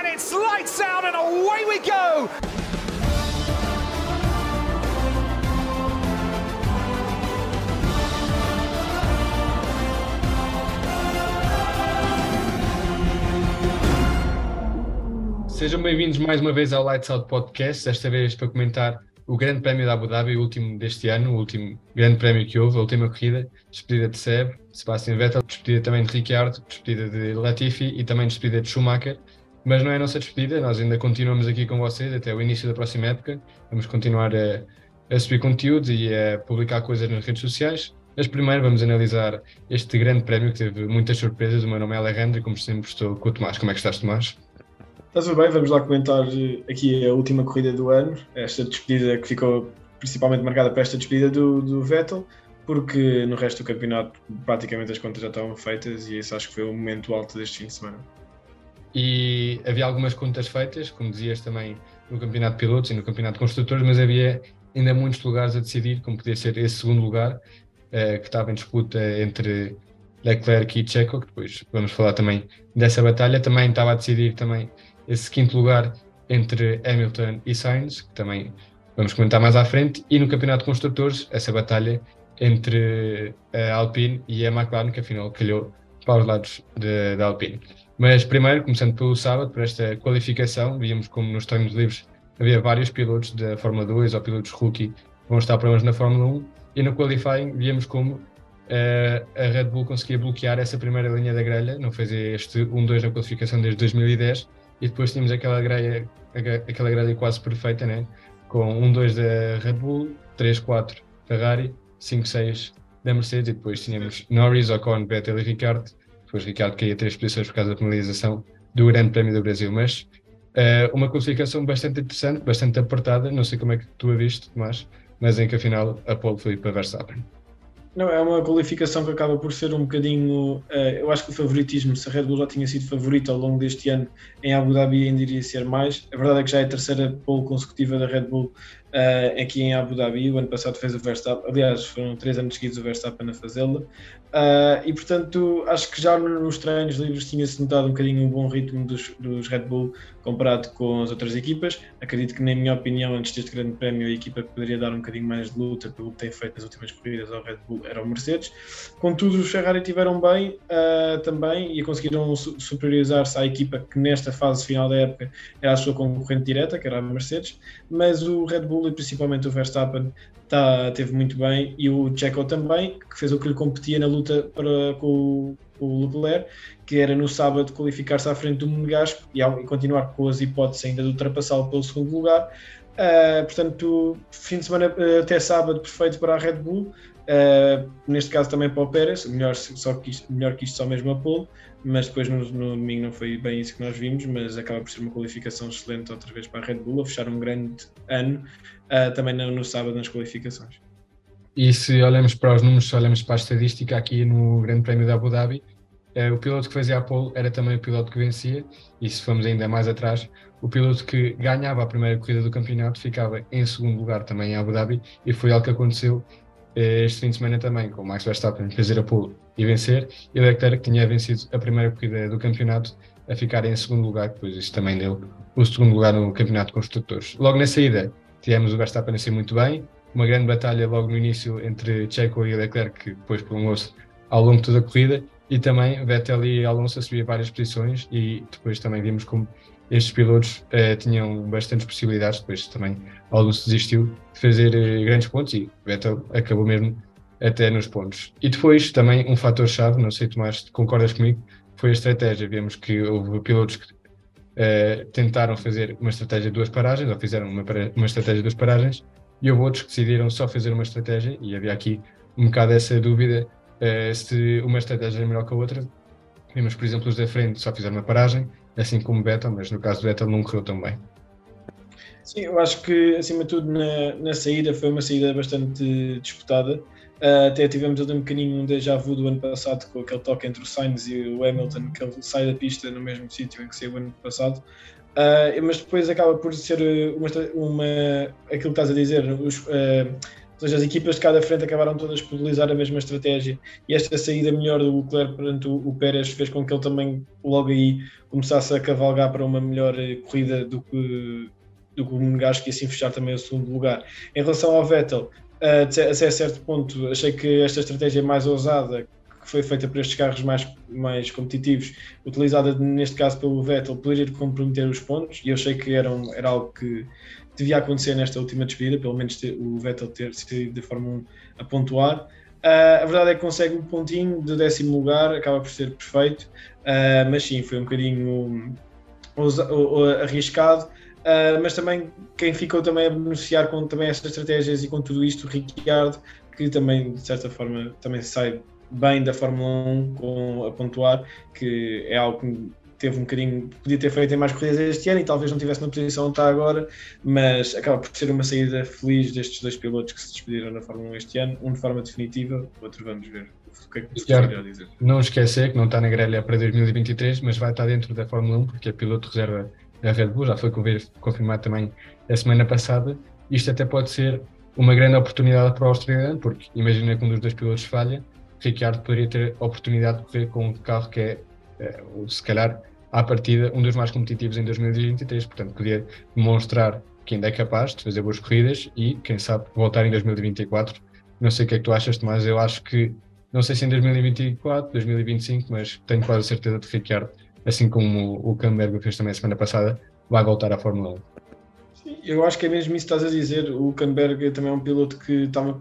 and it's lights out and away we go. Sejam bem-vindos mais uma vez ao Lights Out Podcast, desta vez para comentar o Grande Prémio da Abu Dhabi, o último deste ano, o último Grande Prémio que houve, a última corrida, despedida de Seb, Sebastian Vettel, despedida também de Ricciardo, despedida de Latifi e também despedida de Schumacher. Mas não é a nossa despedida, nós ainda continuamos aqui com vocês até o início da próxima época. Vamos continuar a, a subir conteúdo e a publicar coisas nas redes sociais. Mas primeiro vamos analisar este grande prémio que teve muitas surpresas. O meu nome é Alejandro e como sempre estou com o Tomás. Como é que estás, Tomás? Está tudo bem, vamos lá comentar aqui a última corrida do ano, esta despedida que ficou principalmente marcada para esta despedida do, do Vettel, porque no resto do campeonato praticamente as contas já estavam feitas e esse acho que foi o momento alto deste fim de semana. E havia algumas contas feitas, como dizias também no campeonato de pilotos e no campeonato de construtores, mas havia ainda muitos lugares a decidir, como podia ser esse segundo lugar, eh, que estava em disputa entre Leclerc e Checo, que depois vamos falar também dessa batalha, também estava a decidir também esse quinto lugar entre Hamilton e Sainz, que também vamos comentar mais à frente, e no Campeonato de Construtores, essa batalha entre a Alpine e a McLaren, que afinal calhou para os lados da Alpine. Mas primeiro, começando pelo sábado, por esta qualificação, víamos como nos treinos livres havia vários pilotos da Fórmula 2 ou pilotos rookie que vão estar problemas na Fórmula 1, e no qualifying víamos como uh, a Red Bull conseguia bloquear essa primeira linha da grelha, não fez este 1-2 na qualificação desde 2010, e depois tínhamos aquela grelha, aquela grelha quase perfeita, né? com 1-2 da Red Bull, 3-4 Ferrari, 5-6 da Mercedes e depois tínhamos Norris, Ocon, Vettel e Ricardo. Depois Ricardo caía três posições por causa da penalização do Grande Prémio do Brasil, mas uh, uma classificação bastante interessante, bastante apertada, não sei como é que tu a viste, mas, mas em que afinal a pole foi para Verstappen. Não, é uma qualificação que acaba por ser um bocadinho. Uh, eu acho que o favoritismo, se a Red Bull já tinha sido favorita ao longo deste ano em Abu Dhabi, ainda iria ser mais. A verdade é que já é a terceira pole consecutiva da Red Bull uh, aqui em Abu Dhabi. O ano passado fez o Verstappen, aliás, foram três anos seguidos o Verstappen a fazê-la. Uh, e portanto, acho que já nos treinos livres tinha-se notado um bocadinho o um bom ritmo dos, dos, Red Bull comparado com as outras equipas. Acredito que, na minha opinião, antes deste grande prémio, a equipa poderia dar um bocadinho mais de luta pelo que tem feito nas últimas corridas ao Red Bull era o Mercedes. Contudo, os Ferrari tiveram bem uh, também e conseguiram superiorizar-se à equipa que, nesta fase final da época, era a sua concorrente direta, que era a Mercedes. Mas o Red Bull e principalmente o Verstappen tá, teve muito bem e o Checo também, que fez o que lhe competia na luta para, com, com o Leclerc, que era no sábado qualificar-se à frente do Monegasco e, e, continuar com as hipóteses ainda de ultrapassá-lo pelo segundo lugar. Uh, portanto, fim de semana uh, até sábado perfeito para a Red Bull, uh, neste caso também para o Pérez, melhor, só que isto, melhor que isto só mesmo a pole, mas depois no, no, domingo não foi bem isso que nós vimos, mas acaba por ser uma qualificação excelente outra vez para a Red Bull, a fechar um grande ano uh, também no, no, sábado nas qualificações. E se olhamos para os números, se olhamos para a estadística aqui no Grande Prémio da Abu Dhabi, uh, o piloto que fazia a pole era também o piloto que vencia, e se formos ainda mais atrás, o piloto que ganhava a primeira corrida do campeonato ficava em segundo lugar também em Abu Dhabi, e foi algo que aconteceu este fim de semana também, com o Max Verstappen fazer a pole e vencer, e Leclerc tinha vencido a primeira corrida do campeonato a ficar em segundo lugar, depois isso também deu o segundo lugar no campeonato de construtores. Logo na saída, tivemos o Verstappen a ser muito bem, uma grande batalha logo no início entre Checo e Leclerc, que depois prolongou-se ao longo de toda a corrida, e também Vettel e Alonso a subir várias posições, e depois também vimos como estes pilotos eh, tinham bastantes possibilidades, depois também Alonso desistiu de fazer eh, grandes pontos e Vettel acabou mesmo até nos pontos. E depois também um fator-chave, não sei Tomás, concordas comigo, foi a estratégia. Vemos que houve pilotos que uh, tentaram fazer uma estratégia de duas paragens, ou fizeram uma, uma estratégia de duas paragens, e houve outros que decidiram só fazer uma estratégia, e havia aqui um bocado essa dúvida uh, se uma estratégia é melhor que a outra. Vimos, por exemplo, os da frente só fizeram uma paragem, assim como o Vettel, mas no caso do Vettel não correu tão bem. Sim, eu acho que, acima de tudo, na, na saída foi uma saída bastante disputada. Uh, até tivemos ali um bocadinho um déjà vu do ano passado com aquele toque entre o Sainz e o Hamilton, que ele sai da pista no mesmo sítio em que saiu o ano passado. Uh, mas depois acaba por ser uma, uma aquilo que estás a dizer, os, uh, seja, as equipas de cada frente acabaram todas por utilizar a mesma estratégia e esta saída melhor do Leclerc perante o, o Pérez fez com que ele também logo aí começasse a cavalgar para uma melhor eh, corrida do que, do que o Monegasco e assim fechar também o segundo lugar. Em relação ao Vettel, uh, a certo ponto achei que esta estratégia mais ousada que foi feita para estes carros mais, mais competitivos, utilizada neste caso pelo Vettel, poderia comprometer os pontos, e eu achei que era, um, era algo que devia acontecer nesta última despedida, pelo menos ter, o Vettel ter sido de Fórmula 1 a pontuar. Uh, a verdade é que consegue um pontinho de décimo lugar, acaba por ser perfeito, uh, mas sim, foi um bocadinho arriscado. Uh, mas também quem ficou também a beneficiar com também estas estratégias e com tudo isto, o Ricciardo, que também de certa forma também sai bem da Fórmula 1 com a pontuar, que é algo que teve um bocadinho, podia ter feito em mais corridas este ano e talvez não tivesse na posição onde está agora, mas acaba por ser uma saída feliz destes dois pilotos que se despediram na Fórmula 1 este ano, um de forma definitiva, o outro vamos ver o que é que dizer. Não esquecer que não está na grelha para 2023, mas vai estar dentro da Fórmula 1 porque é piloto reserva da Red Bull, já foi confirmado também a semana passada. Isto até pode ser uma grande oportunidade para o australiano, porque imagina que um dos dois pilotos falha, Ricciardo poderia ter a oportunidade de correr com um carro que é, é se calhar, à partida, um dos mais competitivos em 2023. Portanto, podia demonstrar que ainda é capaz de fazer boas corridas e, quem sabe, voltar em 2024. Não sei o que é que tu achas, Tomás. Eu acho que, não sei se em 2024, 2025, mas tenho quase certeza de que Ricciardo, assim como o Camberg fez também a semana passada, vai voltar à Fórmula 1 eu acho que é mesmo isso que estás a dizer. O Canberg também é um piloto que estava,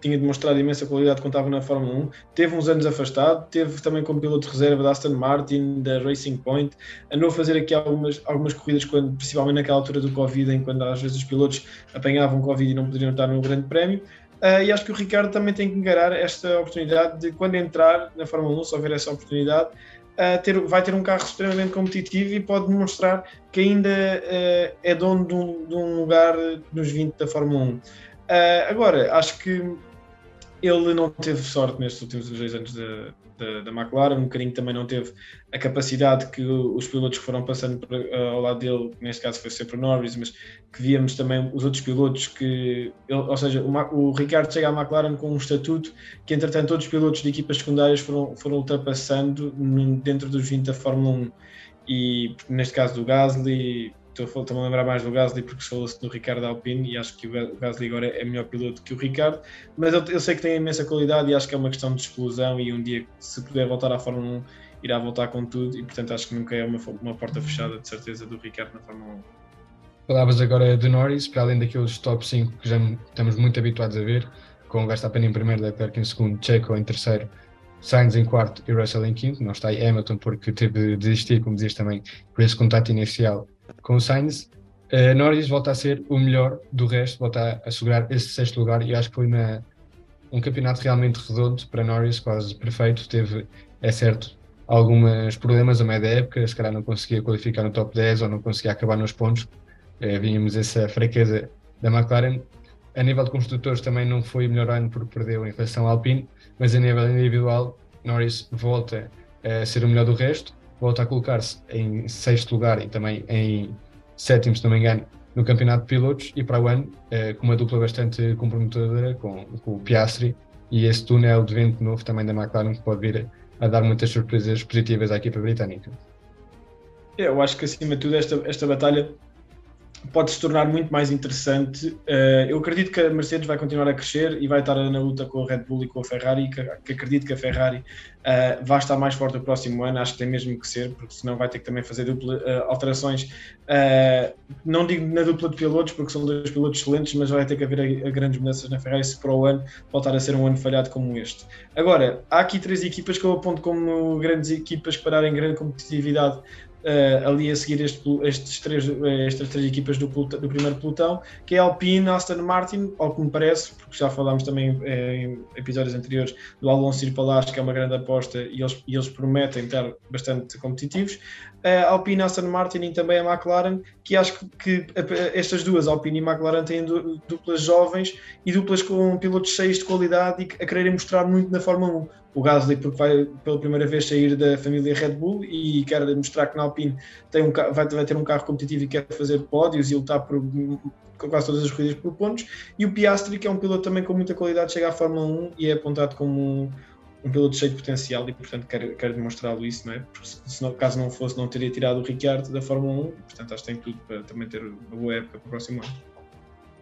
tinha demonstrado imensa qualidade quando estava na Fórmula 1. Teve uns anos afastado, teve também como piloto de reserva da Aston Martin, da Racing Point. Andou a fazer aqui algumas, algumas corridas, quando, principalmente naquela altura do Covid, em quando às vezes os pilotos apanhavam Covid e não poderiam estar no Grande Prémio. Uh, e acho que o Ricardo também tem que encarar esta oportunidade de, quando entrar na Fórmula 1, se houver essa oportunidade, ter, vai ter um carro extremamente competitivo e pode demonstrar que ainda uh, é dono de um, de um, lugar nos 20 da Fórmula 1. Uh, agora, acho que ele não teve sorte nestes últimos dois anos da, da, da, McLaren, um bocadinho também não teve a capacidade que os pilotos que foram passando por, uh, ao lado dele, neste caso foi sempre o Norris, mas que víamos também os outros pilotos que, ele, ou seja, o, o, Ricardo chega à McLaren com um estatuto que entretanto todos os pilotos de equipas secundárias foram, foram ultrapassando dentro dos 20 da Fórmula 1 e neste caso do Gasly estou a lembrar mais do Gasly porque falou-se do Ricardo Alpine e acho que o Gasly agora é melhor piloto que o Ricardo, mas eu, eu, sei que tem imensa qualidade e acho que é uma questão de explosão e um dia se puder voltar à Fórmula 1 irá voltar com tudo e portanto acho que nunca é uma, uma porta fechada de certeza do Ricardo na Fórmula 1. Palavras agora de Norris, para além daqueles top 5 que já estamos muito habituados a ver, com o Verstappen em primeiro, Leclerc em segundo, Checo em terceiro, Sainz em quarto e Russell em quinto, não está aí Hamilton porque teve de desistir, como dizias também, por esse contato inicial com o Sainz, uh, Norris volta a ser o melhor do resto, volta a assegurar esse sexto lugar e acho que foi uma, um campeonato realmente redondo para Norris, quase perfeito. Teve, é certo, alguns problemas a meio da época, se calhar não conseguia qualificar no top 10 ou não conseguia acabar nos pontos. Uh, vínhamos essa fraqueza da McLaren. A nível de construtores também não foi o melhor ano porque perdeu em relação ao Alpine, mas a nível individual, Norris volta a ser o melhor do resto volta a colocar-se em sexto lugar e também em sétimo, se não me engano, no campeonato de pilotos e para o ano eh, com uma dupla bastante comprometedora com, com, o Piastri e esse túnel de vento novo também da McLaren que pode vir a, a dar muitas surpresas positivas à equipa britânica. Eu acho que acima de tudo esta, esta batalha pode se tornar muito mais interessante. Uh, eu acredito que a Mercedes vai continuar a crescer e vai estar na luta com a Red Bull e com a Ferrari, que, acredito que a Ferrari uh, vai estar mais forte no próximo ano, acho que tem mesmo que ser, porque senão vai ter que também fazer dupla, uh, alterações, não digo na dupla de pilotos, porque são dois pilotos excelentes, mas vai ter que haver grandes mudanças na Ferrari se para o ano voltar a ser um ano falhado como este. Agora, há aqui três equipas que eu aponto como grandes equipas que pararem grande competitividade uh, ali a seguir este, estes três, eh, estas três equipas do, do, primeiro pelotão, que é Alpine, Aston Martin, ao que me parece, porque já falámos também eh, em episódios anteriores do Alonso ir para que é uma grande aposta e eles, e eles prometem estar bastante competitivos. Uh, Alpine, Aston Martin e também a McLaren, que acho que estas duas, Alpine e McLaren, têm duplas jovens e duplas com pilotos cheios de qualidade e a quererem mostrar muito na Fórmula 1 o Gasly porque vai pela primeira vez sair da família Red Bull e quer mostrar que na Alpine tem um, vai, vai ter um carro competitivo e quer fazer pódios e lutar por quase todas as corridas por pontos. E o Piastri, que é um piloto também com muita qualidade, chega à Fórmula 1 e é apontado como um, um piloto cheio de potencial e, portanto, quer, quer demonstrá-lo isso, não é? Porque se, caso não fosse, não teria tirado o Ricciardo da Fórmula 1, portanto, acho que tem tudo para também ter uma boa época para o próximo ano.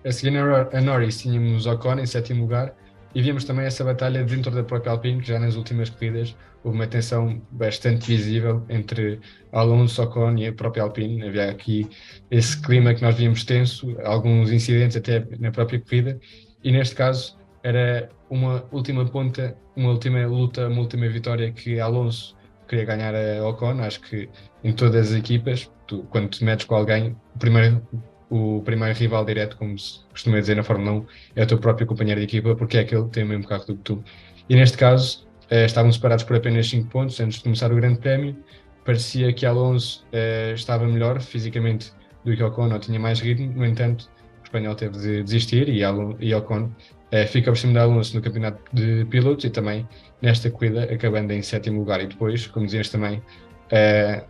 A seguir a Norris tínhamos Ocon em sétimo lugar e vimos também essa batalha dentro da própria Alpine, que já nas últimas corridas houve uma tensão bastante visível entre Alonso, Ocon e a própria Alpine. Havia aqui esse clima que nós víamos tenso, alguns incidentes até na própria corrida, e neste caso era uma última ponta, uma última luta, uma última vitória que Alonso queria ganhar a Ocon. Acho que em todas as equipas, tu, quando te metes com alguém, o primeiro o primeiro rival direto, como se costuma dizer na Fórmula 1, é o teu próprio companheiro de equipa, porque é aquele que tem o mesmo carro do que tu. E neste caso, eh, estavam separados por apenas 5 pontos antes de começar o Grande Prémio. Parecia que Alonso eh, estava melhor fisicamente do que Ocon, ou tinha mais ritmo, no entanto, o espanhol teve de desistir e, Alon e Ocon eh, fica por cima de Alonso no campeonato de pilotos e também nesta corrida, acabando em sétimo lugar. E depois, como dizias também, eh,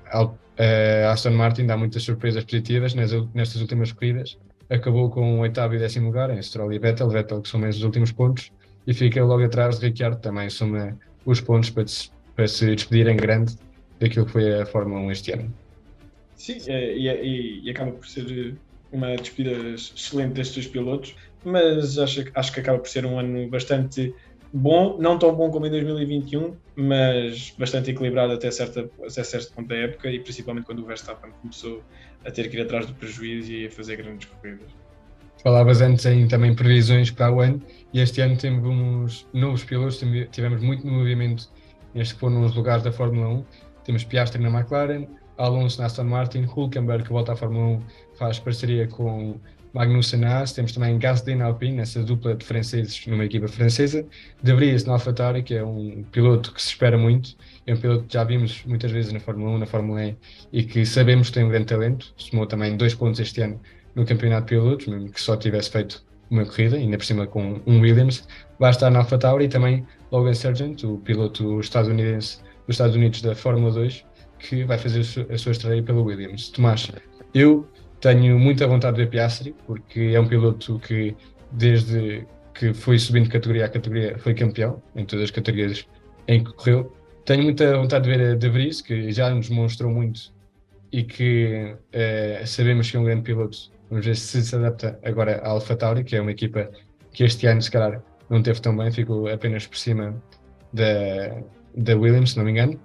a Aston Martin dá muitas surpresas positivas nestas últimas corridas. Acabou com o oitavo e décimo lugar em Stroll e Vettel, Vettel que soma os últimos pontos e fica logo atrás de Ricciardo, também soma os pontos para, para se despedir em grande daquilo que foi a Fórmula 1 este ano. Sim, é, e, e, e, acaba por ser uma despedida excelente destes pilotos, mas acho, acho que acaba por ser um ano bastante bom, não tão bom como em 2021, mas bastante equilibrado até, certa, até certo ponto da época e principalmente quando o Verstappen começou a ter que ir atrás do prejuízo e a fazer grandes corridas. Falavas antes em também previsões para o ano e este ano temos novos pilotos, tivemos muito movimento neste que foram nos lugares da Fórmula 1. Temos Piastri na McLaren, Alonso na Aston Martin, Hulkenberg que volta à Fórmula 1 faz parceria com Magnussen na Haas, temos também Gasly na Alpine, essa dupla de franceses numa equipa francesa, De Vries na AlphaTauri, que é um piloto que se espera muito, é um piloto que já vimos muitas vezes na Fórmula 1, na Fórmula E, e que sabemos que tem um grande talento, somou também dois pontos este ano no Campeonato de Pilotos, mesmo que só tivesse feito uma corrida, ainda por cima com um Williams, vai estar na AlphaTauri e também Logan Sargent, o piloto estadunidense dos Estados Unidos da Fórmula 2, que vai fazer a sua estreia pelo Williams. Tomás, eu tenho muita vontade de ver Piastri, porque é um piloto que, desde que foi subindo de categoria a categoria, foi campeão em todas as categorias em que correu. Tenho muita vontade de ver a De Vries, que já nos mostrou muito e que eh, sabemos que é um grande piloto. Vamos ver se se adapta agora à AlphaTauri, que é uma equipa que este ano, se calhar, não teve tão bem, ficou apenas por cima da, da Williams, se não me engano.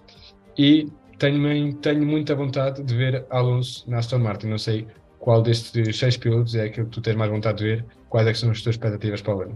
E tenho, tenho muita vontade de ver Alonso na Aston Martin. Não sei qual destes seis pilotos é aquilo que tu tens mais vontade de ver? Quais é são as tuas expectativas para o ano?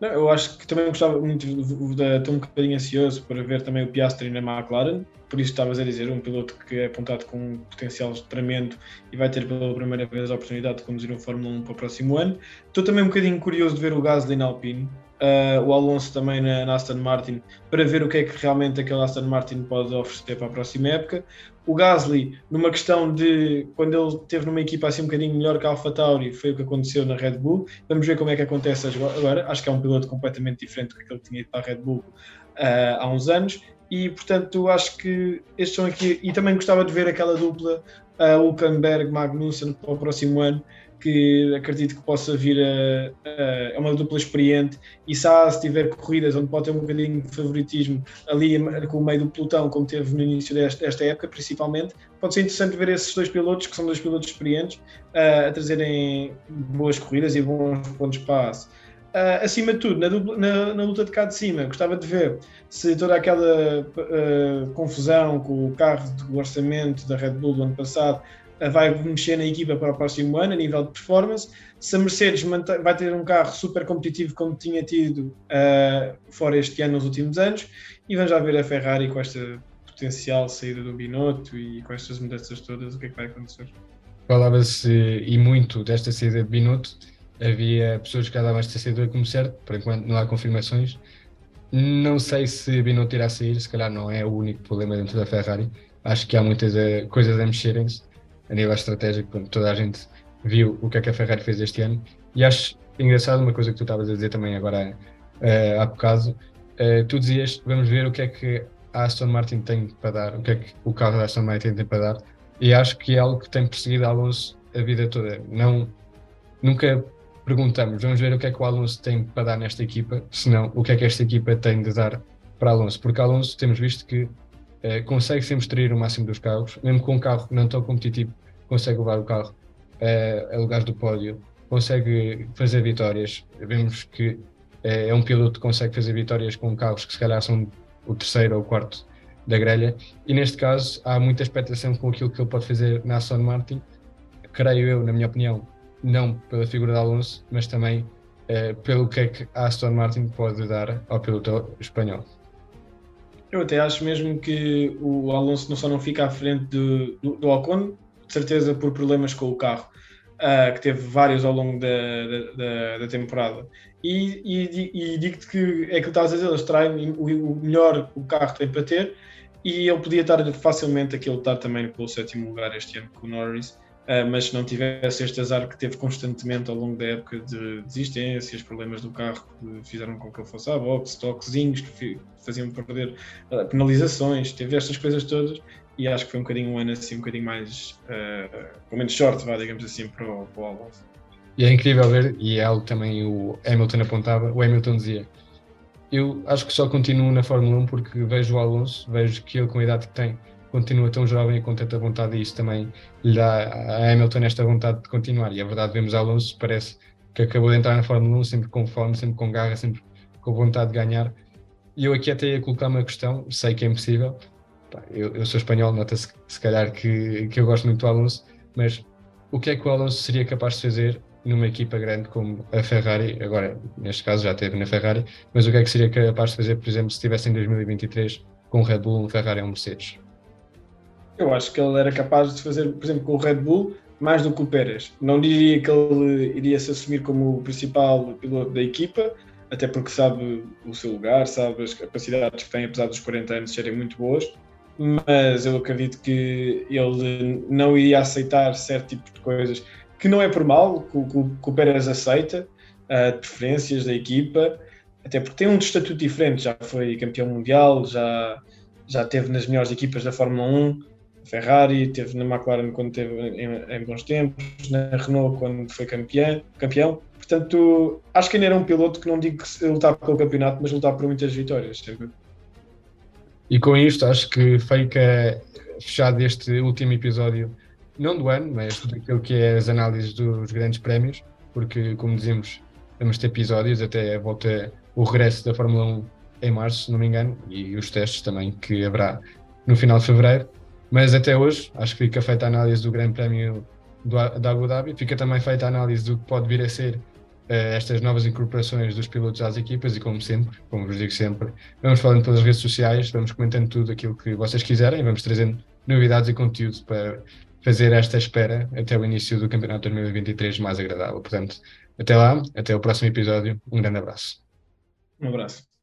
Não, eu acho que também gostava muito estou um bocadinho ansioso para ver também o Piastri na McLaren, por isso estavas a dizer, um piloto que é apontado com um potencial tremendo e vai ter pela primeira vez a oportunidade de conduzir um Fórmula 1 para o próximo ano. Estou também um bocadinho curioso de ver o Gasly na Alpine, uh, o Alonso também na, na, Aston Martin, para ver o que é que realmente aquele Aston Martin pode oferecer para a próxima época. O Gasly, numa questão de quando ele esteve numa equipa assim um bocadinho melhor que a AlphaTauri, foi o que aconteceu na Red Bull. Vamos ver como é que acontece agora. Acho que é um piloto completamente diferente do que ele tinha ido para a Red Bull uh, há uns anos. E portanto, acho que estes são aqui. E também gostava de ver aquela dupla uh, Hulkenberg-Magnussen para o próximo ano que acredito que possa vir a, a, a uma dupla experiente. E se há, se tiver corridas onde pode ter um bocadinho de favoritismo ali com o meio do pelotão, como teve no início desta, desta época, principalmente, pode ser interessante ver esses dois pilotos, que são dois pilotos experientes, uh, a trazerem boas corridas e bons pontos para Uh, acima de tudo, na, dupla, na, na, luta de cá de cima, gostava de ver se toda aquela uh, confusão com o carro do orçamento da Red Bull do ano passado vai mexer na equipa para o próximo ano a nível de performance. Se a Mercedes vai ter um carro super competitivo como tinha tido uh, fora este ano nos últimos anos, e vamos já ver a Ferrari com esta potencial saída do Binotto e com estas mudanças todas, o que é que vai acontecer? Falava-se e muito desta saída de Binotto, havia pessoas que davam esta saída como certo, por enquanto não há confirmações. Não sei se Binotto irá sair, se calhar não é o único problema dentro da Ferrari. Acho que há muitas uh, coisas a mexerem-se a nível estratégico, toda a gente viu o que é que a Ferrari fez este ano. E acho engraçado uma coisa que tu estavas a dizer também agora uh, há bocado, uh, tu dizias, vamos ver o que é que a Aston Martin tem para dar, o que é que o carro da Aston Martin tem para dar, e acho que é algo que tem perseguido Alonso a vida toda. Não, nunca perguntamos, vamos ver o que é que o Alonso tem para dar nesta equipa, senão o que é que esta equipa tem de dar para Alonso, porque Alonso temos visto que eh, consegue sempre extrair o máximo dos carros, mesmo com um carro não tão competitivo, consegue levar o carro eh, a lugares do pódio, consegue fazer vitórias. Vemos que eh, é um piloto que consegue fazer vitórias com carros que se calhar são o terceiro ou o quarto da grelha, e neste caso há muita expectação com aquilo que ele pode fazer na Aston Martin. Creio eu, na minha opinião, não pela figura de Alonso, mas também pelo que é que a Aston Martin pode dar ao piloto espanhol. Eu até acho mesmo que o Alonso não só não fica à frente do, do, Ocon, de certeza por problemas com o carro, uh, que teve vários ao longo da, da, da temporada. E, e, e digo-te que é que estás a dizer, eles traem o, o melhor o carro tem para ter, e ele podia estar facilmente aqui a lutar também pelo sétimo lugar este ano com o Norris mas se não tivesse este azar que teve constantemente ao longo da época de desistências, problemas do carro que fizeram com que ele fosse à boxe, toquezinhos que faziam perder uh, penalizações, teve estas coisas todas e acho que foi um bocadinho um ano assim, um bocadinho mais, uh, com menos sorte, vá, digamos assim, para o, para o Alonso. E é incrível ver, e é algo também o Hamilton apontava, o Hamilton dizia, eu acho que só continuo na Fórmula 1 porque vejo o Alonso, vejo que ele com a idade que tem, continua tão jovem e com tanta vontade e isso também lhe dá a Hamilton esta vontade de continuar. E a verdade, vemos Alonso, parece que acabou de entrar na Fórmula 1 sempre com fome, sempre com garra, sempre com vontade de ganhar. E eu aqui até ia colocar uma questão, sei que é impossível, eu, eu sou espanhol, nota-se se calhar que, que eu gosto muito do Alonso, mas o que é que o Alonso seria capaz de fazer numa equipa grande como a Ferrari, agora neste caso já teve na Ferrari, mas o que é que seria capaz de fazer, por exemplo, se estivesse em 2023 com Red Bull, um Ferrari ou um Mercedes? Eu acho que ele era capaz de fazer, por exemplo, com o Red Bull, mais do que o Pérez. Não diria que ele iria se assumir como o principal piloto da equipa, até porque sabe o seu lugar, sabe as capacidades que tem, apesar dos 40 anos serem muito boas, mas eu acredito que ele não iria aceitar certo tipo de coisas que não é por mal, que, que o Pérez aceita, uh, preferências da equipa, até porque tem um estatuto diferente, já foi campeão mundial, já, já teve nas melhores equipas da Fórmula 1, Ferrari, teve na McLaren quando teve em, em, bons tempos, na Renault quando foi campeão, campeão. Portanto, acho que ainda era um piloto que não digo que lutar pelo campeonato, mas lutar por muitas vitórias sempre. E com isto, acho que fica fechado este último episódio, não do ano, mas daquilo que é as análises dos grandes prémios, porque, como dizemos, vamos ter episódios até a volta, o regresso da Fórmula 1 em março, se não me engano, e os testes também que haverá no final de fevereiro. Mas até hoje, acho que fica feita a análise do Grande Prémio da Abu Dhabi, fica também feita a análise do que pode vir a ser uh, estas novas incorporações dos pilotos às equipas e, como sempre, como vos digo sempre, vamos falando pelas redes sociais, vamos comentando tudo aquilo que vocês quiserem, vamos trazendo novidades e conteúdo para fazer esta espera até o início do Campeonato 2023 mais agradável. Portanto, até lá, até o próximo episódio, um grande abraço. Um abraço.